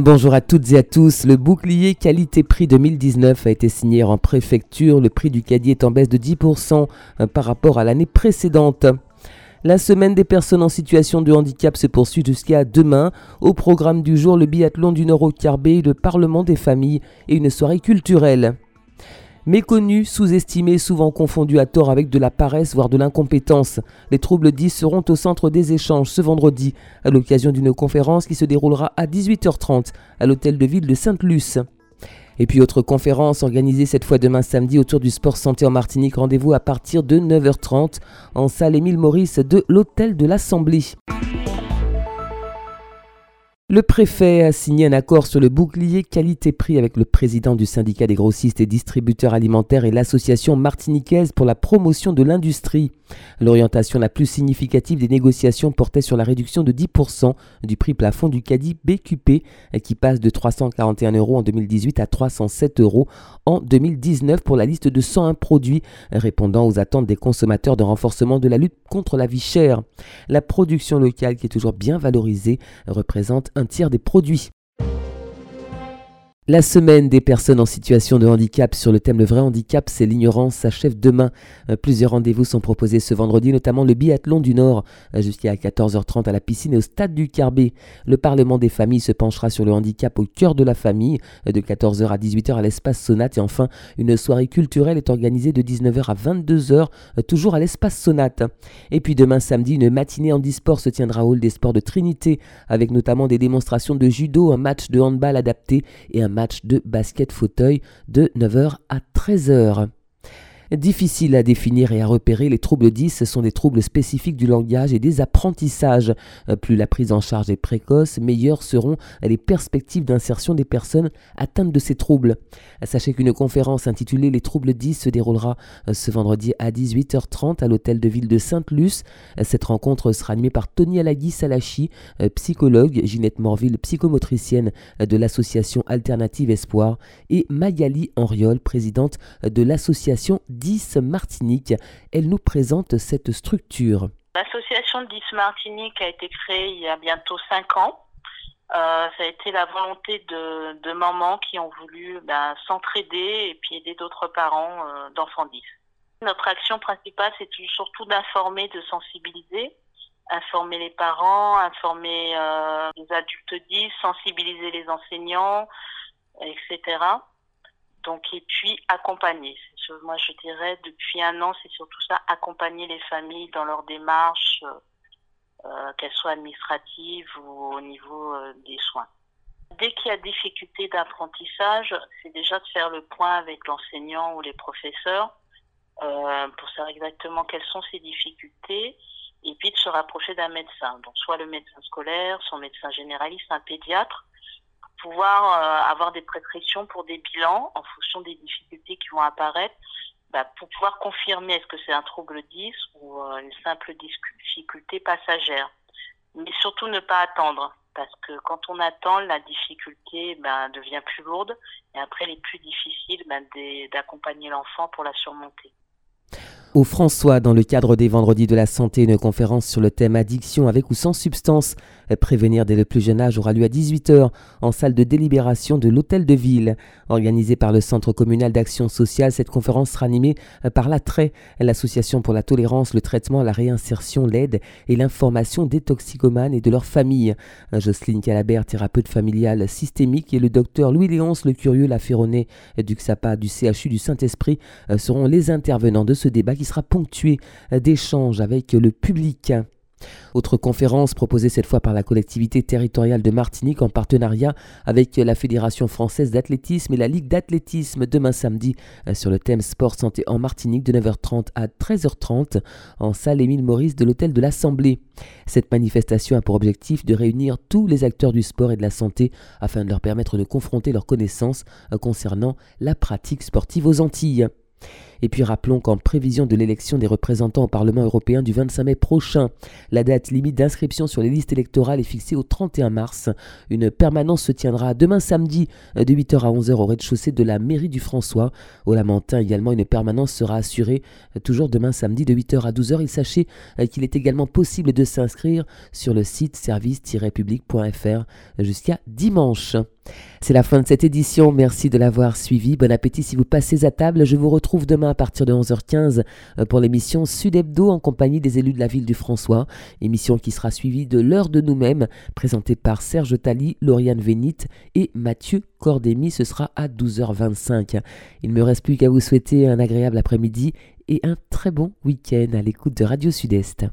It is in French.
Bonjour à toutes et à tous. Le bouclier qualité-prix 2019 a été signé en préfecture. Le prix du caddie est en baisse de 10% euh, par rapport à l'année précédente. La semaine des personnes en situation de handicap se poursuit jusqu'à demain. Au programme du jour, le biathlon du Nord au Carbet, le Parlement des familles et une soirée culturelle. Méconnus, sous-estimés, souvent confondus à tort avec de la paresse, voire de l'incompétence. Les troubles 10 seront au centre des échanges ce vendredi, à l'occasion d'une conférence qui se déroulera à 18h30 à l'hôtel de ville de Sainte-Luce. Et puis autre conférence organisée cette fois demain samedi autour du sport santé en Martinique. Rendez-vous à partir de 9h30 en salle Émile Maurice de l'hôtel de l'Assemblée. Le préfet a signé un accord sur le bouclier qualité-prix avec le président du syndicat des grossistes et distributeurs alimentaires et l'association martiniquaise pour la promotion de l'industrie. L'orientation la plus significative des négociations portait sur la réduction de 10% du prix plafond du caddie BQP qui passe de 341 euros en 2018 à 307 euros en 2019 pour la liste de 101 produits répondant aux attentes des consommateurs de renforcement de la lutte contre la vie chère. La production locale qui est toujours bien valorisée représente un tiers des produits. La semaine des personnes en situation de handicap sur le thème Le vrai handicap, c'est l'ignorance s'achève demain. Euh, plusieurs rendez-vous sont proposés ce vendredi, notamment le biathlon du Nord, euh, jusqu'à 14h30 à la piscine et au stade du Carbet. Le Parlement des familles se penchera sur le handicap au cœur de la famille, euh, de 14h à 18h à l'espace Sonate. Et enfin, une soirée culturelle est organisée de 19h à 22h, toujours à l'espace Sonate. Et puis demain samedi, une matinée en e-sport se tiendra au hall des sports de Trinité, avec notamment des démonstrations de judo, un match de handball adapté et un match de basket fauteuil de 9h à 13h. Difficile à définir et à repérer, les troubles 10 sont des troubles spécifiques du langage et des apprentissages. Euh, plus la prise en charge est précoce, meilleures seront les perspectives d'insertion des personnes atteintes de ces troubles. Sachez qu'une conférence intitulée Les troubles 10 se déroulera euh, ce vendredi à 18h30 à l'hôtel de ville de Sainte-Luce. Cette rencontre sera animée par Tony Alagui Salachi, euh, psychologue, Ginette Morville, psychomotricienne de l'association Alternative Espoir, et Magali Henriol, présidente de l'association 10 Martinique. Elle nous présente cette structure. L'association 10 Martinique a été créée il y a bientôt 5 ans. Euh, ça a été la volonté de, de mamans qui ont voulu ben, s'entraider et puis aider d'autres parents euh, d'enfants 10. Notre action principale, c'est surtout d'informer, de sensibiliser, informer les parents, informer euh, les adultes 10, sensibiliser les enseignants, etc. Donc, et puis accompagner. Moi, je dirais, depuis un an, c'est surtout ça, accompagner les familles dans leur démarche, euh, euh qu'elles soient administratives ou au niveau euh, des soins. Dès qu'il y a difficulté d'apprentissage, c'est déjà de faire le point avec l'enseignant ou les professeurs euh, pour savoir exactement quelles sont ces difficultés et puis de se rapprocher d'un médecin. Donc soit le médecin scolaire, son médecin généraliste, un pédiatre, pouvoir euh, avoir des prescriptions pour des bilans en fonction des difficultés qui vont apparaître, bah, pour pouvoir confirmer est-ce que c'est un trouble 10 ou euh, une simple difficulté passagère. Mais surtout ne pas attendre, parce que quand on attend, la difficulté bah, devient plus lourde et après il est plus difficile bah, d'accompagner l'enfant pour la surmonter au François dans le cadre des Vendredis de la Santé, une conférence sur le thème addiction avec ou sans substance. Prévenir dès le plus jeune âge aura lieu à 18h en salle de délibération de l'Hôtel de Ville. Organisée par le Centre communal d'action sociale, cette conférence sera animée par l'ATRAIT, l'association pour la tolérance, le traitement, la réinsertion, l'aide et l'information des toxicomanes et de leurs familles. Jocelyne Calabert, thérapeute familiale systémique, et le docteur Louis-Léonce Le Curieux Laferronnet du XAPA du CHU du Saint-Esprit seront les intervenants de ce débat qui sera ponctué d'échanges avec le public. Autre conférence proposée cette fois par la collectivité territoriale de Martinique en partenariat avec la Fédération française d'athlétisme et la Ligue d'athlétisme demain samedi euh, sur le thème sport santé en Martinique de 9h30 à 13h30 en salle Émile Maurice de l'hôtel de l'Assemblée. Cette manifestation a pour objectif de réunir tous les acteurs du sport et de la santé afin de leur permettre de confronter leurs connaissances euh, concernant la pratique sportive aux Antilles. Et puis rappelons qu'en prévision de l'élection des représentants au Parlement européen du 25 mai prochain, la date limite d'inscription sur les listes électorales est fixée au 31 mars. Une permanence se tiendra demain samedi de 8h à 11h au rez-de-chaussée de la mairie du François. Au Lamentin également, une permanence sera assurée toujours demain samedi de 8h à 12h. Il sachez qu'il est également possible de s'inscrire sur le site service-public.fr jusqu'à dimanche. C'est la fin de cette édition, merci de l'avoir suivi. Bon appétit si vous passez à table. Je vous retrouve demain à partir de 11h15 euh, pour l'émission Sud Hebdo en compagnie des élus de la ville du François. Émission qui sera suivie de l'heure de nous-mêmes, présentée par Serge Tali, Lauriane Vénit et Mathieu Cordémy. Ce sera à 12h25. Il ne me reste plus qu'à vous souhaiter un agréable après-midi et un très bon week-end à l'écoute de Radio Sud-Est.